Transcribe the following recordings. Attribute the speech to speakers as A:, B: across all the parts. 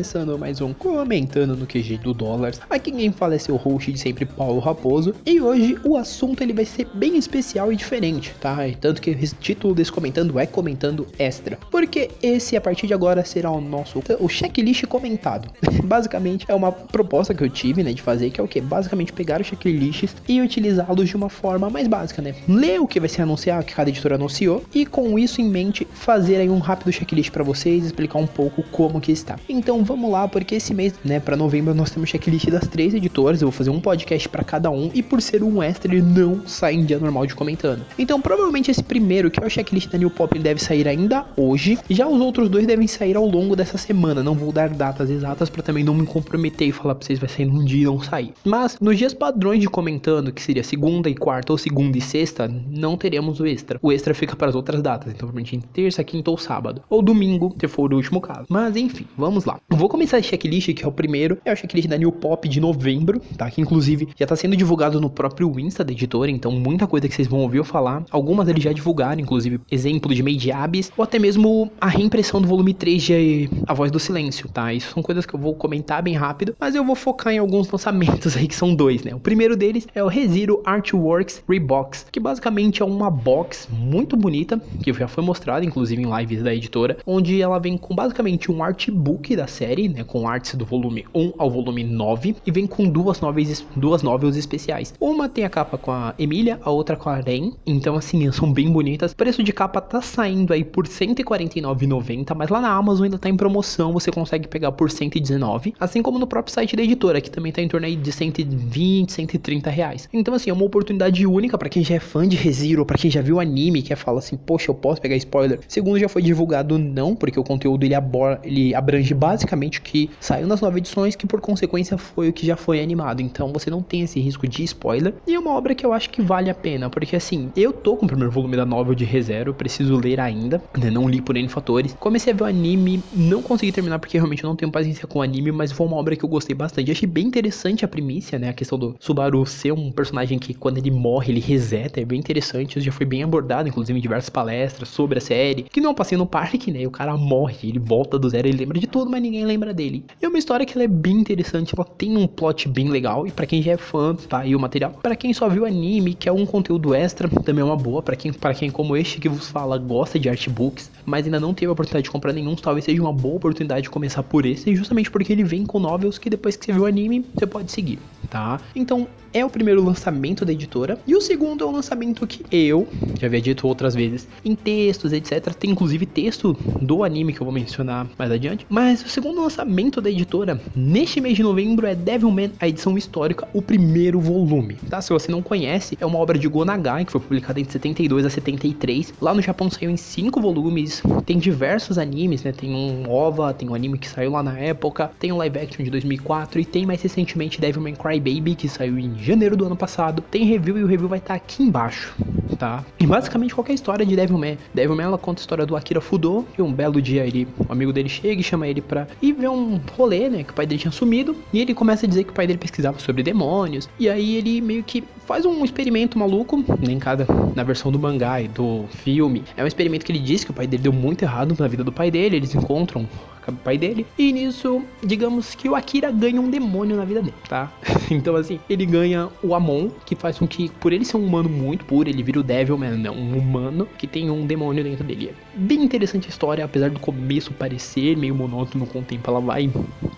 A: Começando mais um Comentando no QG do Dólar. Aqui quem fala é seu host de sempre, Paulo Raposo. E hoje o assunto ele vai ser bem especial e diferente, tá? E tanto que o título desse comentando é Comentando Extra. Porque esse, a partir de agora, será o nosso o checklist comentado. Basicamente, é uma proposta que eu tive, né, de fazer, que é o que? Basicamente pegar os checklists e utilizá-los de uma forma mais básica, né? Ler o que vai ser anunciado, que cada editora anunciou, e com isso em mente, fazer aí um rápido checklist para vocês, explicar um pouco como que está. Então vamos lá, porque esse mês, né, para novembro nós temos checklist das três editoras. Eu vou fazer um podcast para cada um e por ser um extra ele não sai em dia normal de comentando. Então provavelmente esse primeiro, que é o checklist da New Pop, ele deve sair ainda hoje. Já os outros dois devem sair ao longo dessa semana. Não vou dar datas exatas para também não me comprometer e falar para vocês vai sair num dia e não sair. Mas nos dias padrões de comentando, que seria segunda e quarta ou segunda e sexta, não teremos o extra. O extra fica para as outras datas. Então provavelmente em terça, quinta ou sábado. Ou domingo, se for o último caso. Mas enfim, vamos lá. Vou começar esse checklist, que é o primeiro, é o checklist da New Pop de novembro, tá? Que inclusive já tá sendo divulgado no próprio Insta da editora, então muita coisa que vocês vão ouvir eu falar. Algumas eles já divulgaram, inclusive exemplo de Made Abyss, ou até mesmo a reimpressão do volume 3 de A Voz do Silêncio, tá? Isso são coisas que eu vou comentar bem rápido, mas eu vou focar em alguns lançamentos aí que são dois, né? O primeiro deles é o Rezero Artworks Rebox, que basicamente é uma box muito bonita, que já foi mostrada inclusive em lives da editora, onde ela vem com basicamente um artbook da série, né, com artes do volume 1 ao volume 9 e vem com duas novels, duas novels especiais. Uma tem a capa com a Emília, a outra com a Ren, então assim, são bem bonitas. O preço de capa tá saindo aí por R$ 149,90, mas lá na Amazon ainda tá em promoção, você consegue pegar por 119, assim como no próprio site da editora, que também tá em torno aí de 120, 130 reais. Então assim, é uma oportunidade única para quem já é fã de ReZero, para quem já viu o anime, que fala assim, poxa, eu posso pegar spoiler. Segundo, já foi divulgado não, porque o conteúdo ele, ele abrange basicamente o que saiu nas nove edições, que por consequência foi o que já foi animado. Então você não tem esse risco de spoiler. E é uma obra que eu acho que vale a pena, porque assim, eu tô com o primeiro volume da novel de ReZero, preciso ler ainda, né? não li por N fatores. Comecei a ver o anime, não consegui terminar porque realmente eu não tenho paciência com o anime, mas foi uma obra que eu gostei bastante. achei bem interessante a primícia, né? A questão do Subaru ser um personagem que quando ele morre, ele reseta, é bem interessante. Isso já foi bem abordado, inclusive em diversas palestras sobre a série. Que não passei no parque, né? O cara morre, ele volta do zero, ele lembra de tudo, mas ninguém lembra dele. É uma história que é bem interessante, ela tem um plot bem legal e para quem já é fã, tá aí o material. Para quem só viu anime, quer um conteúdo extra, também é uma boa. Para quem, para quem como este que vos fala gosta de artbooks, mas ainda não teve a oportunidade de comprar nenhum, talvez seja uma boa oportunidade de começar por esse, justamente porque ele vem com novels que depois que você viu o anime, você pode seguir, tá? Então, é o primeiro lançamento da editora. E o segundo é um lançamento que eu já havia dito outras vezes em textos, etc. Tem inclusive texto do anime que eu vou mencionar mais adiante. Mas o segundo lançamento da editora neste mês de novembro é Devilman, a edição histórica, o primeiro volume. Tá? Se você não conhece, é uma obra de Gonagai que foi publicada entre 72 a 73. Lá no Japão saiu em cinco volumes. Tem diversos animes, né? Tem um OVA, tem um anime que saiu lá na época, tem um live action de 2004 e tem mais recentemente Devilman Crybaby que saiu em janeiro do ano passado. Tem review e o review vai estar tá aqui embaixo, tá? E basicamente qualquer história de Devilman. Devilman ela conta a história do Akira Fudo, que um belo dia ele, um amigo dele chega e chama ele pra ir ver um rolê, né? Que o pai dele tinha sumido. E ele começa a dizer que o pai dele pesquisava sobre demônios. E aí ele meio que faz um experimento maluco, nem cada na versão do mangá e do filme. É um experimento que ele diz que o pai dele deu muito errado na vida do pai dele. Eles encontram o pai dele. E nisso, digamos que o Akira ganha um demônio na vida dele, tá? então, assim, ele ganha o Amon, que faz com que, por ele ser um humano muito puro, ele vira o Devilman, né? um humano que tem um demônio dentro dele. É bem interessante a história, apesar do começo parecer meio monótono com o tempo, ela vai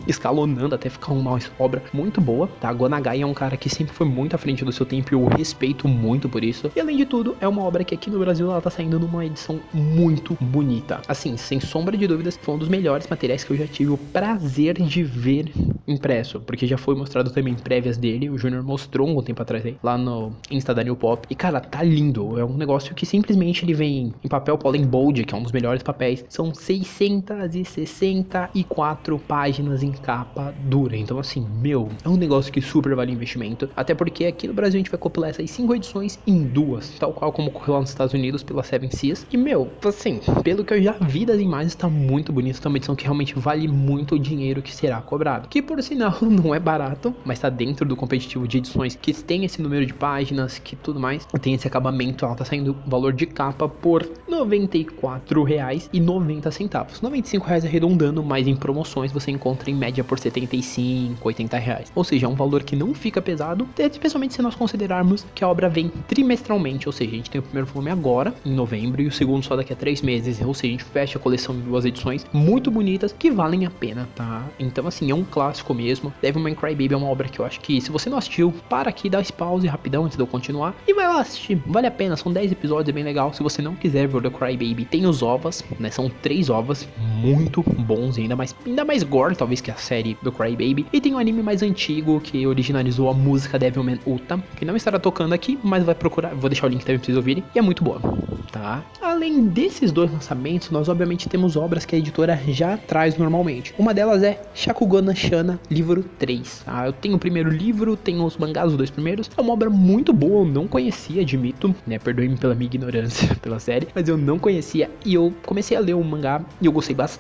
A: escalonando até ficar uma obra muito boa, tá? Gonagai é um cara que sempre foi muito à frente do seu tempo e eu respeito muito por isso. E além de tudo, é uma obra que aqui no Brasil ela tá saindo numa edição muito bonita. Assim, sem sombra de dúvidas, foi um dos melhores materiais que eu já tive o prazer de ver impresso, porque já foi mostrado também prévias dele, o Junior mostrou um tempo atrás aí, lá no Insta da New Pop. E cara, tá lindo, é um negócio que simplesmente ele vem em papel Pollen Bold, que é um dos melhores papéis. São 664 páginas em capa dura. Então, assim, meu, é um negócio que super vale investimento. Até porque aqui no Brasil a gente vai compilar essas cinco edições em duas, tal qual como ocorreu lá nos Estados Unidos pela Seven Seas. E, meu, assim, pelo que eu já vi das imagens, tá muito bonito. Tá uma edição que realmente vale muito o dinheiro que será cobrado. Que, por sinal, não é barato, mas tá dentro do competitivo de edições que tem esse número de páginas, que tudo mais, tem esse acabamento. Ela tá saindo valor de capa por R$ 94,90. 95 reais arredondando, mas em promoções você encontra em média por R$ 75, 80 reais. Ou seja, é um valor que não fica pesado, especialmente se nós considerarmos que a obra vem trimestralmente, ou seja, a gente tem o primeiro volume agora, em novembro, e o segundo só daqui a três meses, ou seja, a gente fecha a coleção em duas edições muito bonitas que valem a pena, tá? Então, assim, é um clássico mesmo. Devilman Crybaby é uma obra que eu acho que, se você não assistiu, para aqui, dá esse pause rapidão antes de eu continuar e vai lá assistir. Vale a pena, são 10 episódios, é bem legal. Se você não quiser ver The Crybaby, tem os ovas, né? São três ovas muito bons, ainda mais, ainda mais gore, talvez, que a série do Crybaby. E tem um anime mais antigo que originalizou a música Devilman Uta, que não estará tocando aqui, mas vai procurar. Vou deixar o link também pra vocês ouvirem. E é muito boa, tá? Além desses dois lançamentos, nós obviamente temos obras que a editora já traz normalmente. Uma delas é Shakugana Shana, livro 3. Tá? Eu tenho o primeiro livro, tenho os mangás, os dois primeiros. É uma obra muito boa, eu não conhecia, admito, né? Perdoe-me pela minha ignorância pela série, mas eu não conhecia e eu comecei a ler o mangá e eu gostei bastante.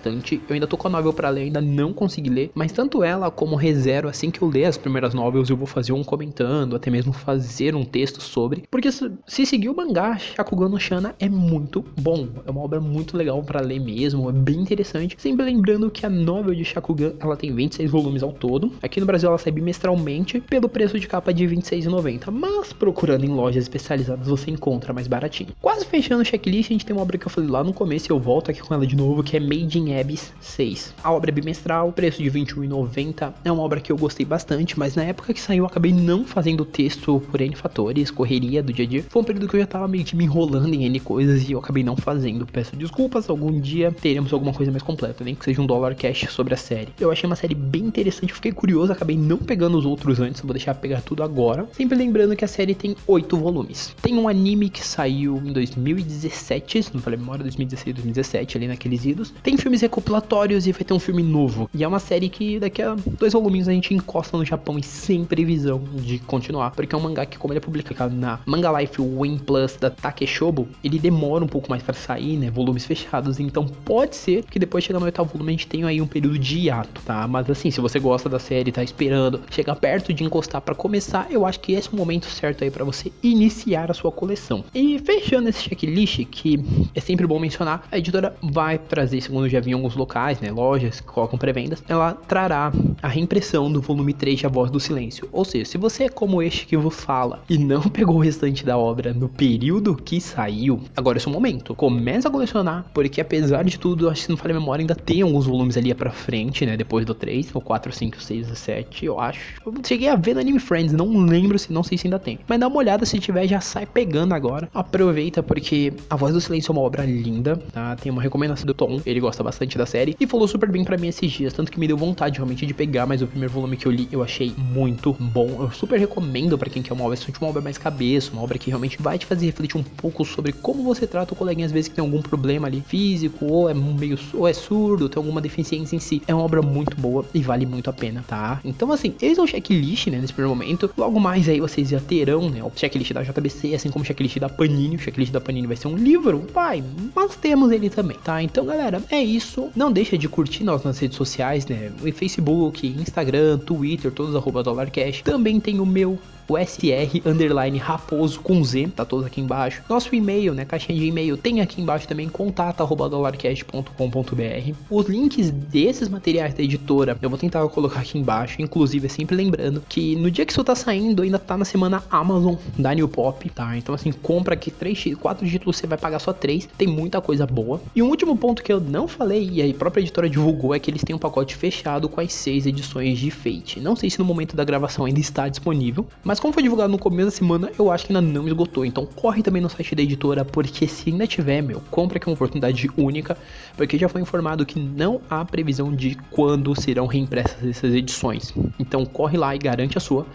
A: Eu ainda tô com a novel para ler, ainda não consegui ler, mas tanto ela como ReZero, assim que eu ler as primeiras novels, eu vou fazer um comentando, até mesmo fazer um texto sobre, porque se, se seguir o mangá, Shakugano Shana é muito bom, é uma obra muito legal para ler mesmo, é bem interessante. Sempre lembrando que a novel de Shakugan, ela tem 26 volumes ao todo. Aqui no Brasil ela sai bimestralmente pelo preço de capa de R$26,90, mas procurando em lojas especializadas você encontra mais baratinho. Quase fechando o checklist, a gente tem uma obra que eu falei lá no começo e eu volto aqui com ela de novo, que é Made in Abyss 6. A obra é bimestral, preço de R$21,90. É uma obra que eu gostei bastante, mas na época que saiu eu acabei não fazendo o texto por N fatores, correria do dia a dia. Foi um período que eu já tava meio que me enrolando em N coisas e eu acabei não fazendo. Peço desculpas, algum dia teremos alguma coisa mais completa, nem que seja um dólar cash sobre a série. Eu achei uma série bem interessante, fiquei curioso, acabei não pegando os outros antes, vou deixar pegar tudo agora. Sempre lembrando que a série tem oito volumes. Tem um anime que saiu em 2017, se não falei memória, 2016, 2017, ali naqueles idos. Tem filmes recopilatórios e vai ter um filme novo. E é uma série que daqui a dois volumes a gente encosta no Japão e sem previsão de continuar. Porque é um mangá que, como ele é publicado na Manga Life Win Plus da Takeshobo, ele demora um pouco mais para sair, né? Volumes fechados. Então pode ser que depois chegar no oitavo volume a gente tenha aí um período de hiato, tá? Mas assim, se você gosta da série, tá esperando chegar perto de encostar para começar, eu acho que esse é o momento certo aí para você iniciar a sua coleção. E fechando esse checklist, que é sempre bom mencionar, a editora vai trazer, segundo já vi em alguns locais, né, lojas que colocam pré-vendas, ela trará a reimpressão do volume 3 de A Voz do Silêncio. Ou seja, se você é como este que vos fala e não pegou o restante da obra no período que saiu, agora é seu momento. Comece a colecionar, porque apesar de tudo, acho que não falha a memória, ainda tem alguns volumes ali para frente, né, depois do 3, o 4, 5, 6 e 7, eu acho. Eu cheguei a ver no Anime Friends, não lembro se não sei se ainda tem. Mas dá uma olhada se tiver, já sai pegando agora. Aproveita porque A Voz do Silêncio é uma obra linda, tá? Tem uma recomendação do Tom, ele gosta bastante da série e falou super bem para mim esses dias, tanto que me deu vontade realmente de pegar, mas o primeiro volume que eu li eu achei muito bom. Eu super recomendo para quem quer uma obra, uma obra mais cabeça, uma obra que realmente vai te fazer refletir um pouco sobre como você trata o coleguinha às vezes que tem algum problema ali físico ou é meio ou é surdo, tem alguma deficiência em si. É uma obra muito boa e vale muito a pena, tá? Então assim, eles é um checklist, né, nesse primeiro momento. Logo mais aí vocês já terão, né, o checklist da JBC, assim como o checklist da Panini. O checklist da Panini vai ser um livro, vai, mas temos ele também, tá? Então, galera, é isso. Não deixa de curtir nós nas redes sociais, né? Facebook, Instagram, Twitter, todos arroba DollarCash. Também tem o meu o SR underline raposo com Z, tá todos aqui embaixo. Nosso e-mail, né, caixinha de e-mail, tem aqui embaixo também, contato arroba dollarcast.com.br. Os links desses materiais da editora eu vou tentar colocar aqui embaixo, inclusive é sempre lembrando que no dia que isso tá saindo, ainda tá na semana Amazon da New Pop, tá? Então assim, compra aqui 3, 4 títulos, você vai pagar só 3, tem muita coisa boa. E um último ponto que eu não falei, e a própria editora divulgou, é que eles têm um pacote fechado com as 6 edições de Fate. Não sei se no momento da gravação ainda está disponível, mas como foi divulgado no começo da semana, eu acho que ainda não esgotou. Então corre também no site da editora, porque se ainda tiver, meu, compra que é uma oportunidade única, porque já foi informado que não há previsão de quando serão reimpressas essas edições. Então corre lá e garante a sua.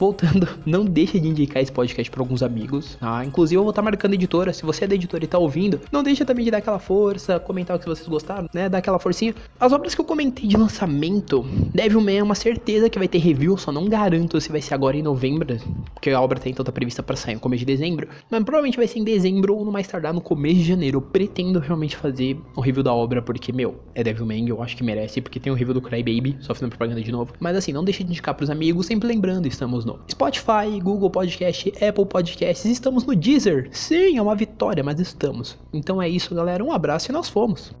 A: Voltando, não deixa de indicar esse podcast para alguns amigos, tá? Inclusive eu vou estar tá marcando editora, se você é da editora e tá ouvindo, não deixa também de dar aquela força, comentar o que vocês gostaram, né? Dar aquela forcinha. As obras que eu comentei de lançamento, Devilman é uma certeza que vai ter review, só não garanto se vai ser agora em novembro, porque a obra tá então tá prevista para sair no começo de dezembro, mas provavelmente vai ser em dezembro ou no mais tardar no começo de janeiro. Eu pretendo realmente fazer o review da obra, porque, meu, é Devilman, eu acho que merece, porque tem o review do Crybaby, só fazendo propaganda de novo. Mas assim, não deixe de indicar pros amigos, sempre lembrando, estamos Spotify, Google Podcast, Apple Podcasts, estamos no Deezer. Sim, é uma vitória, mas estamos. Então é isso, galera. Um abraço e nós fomos.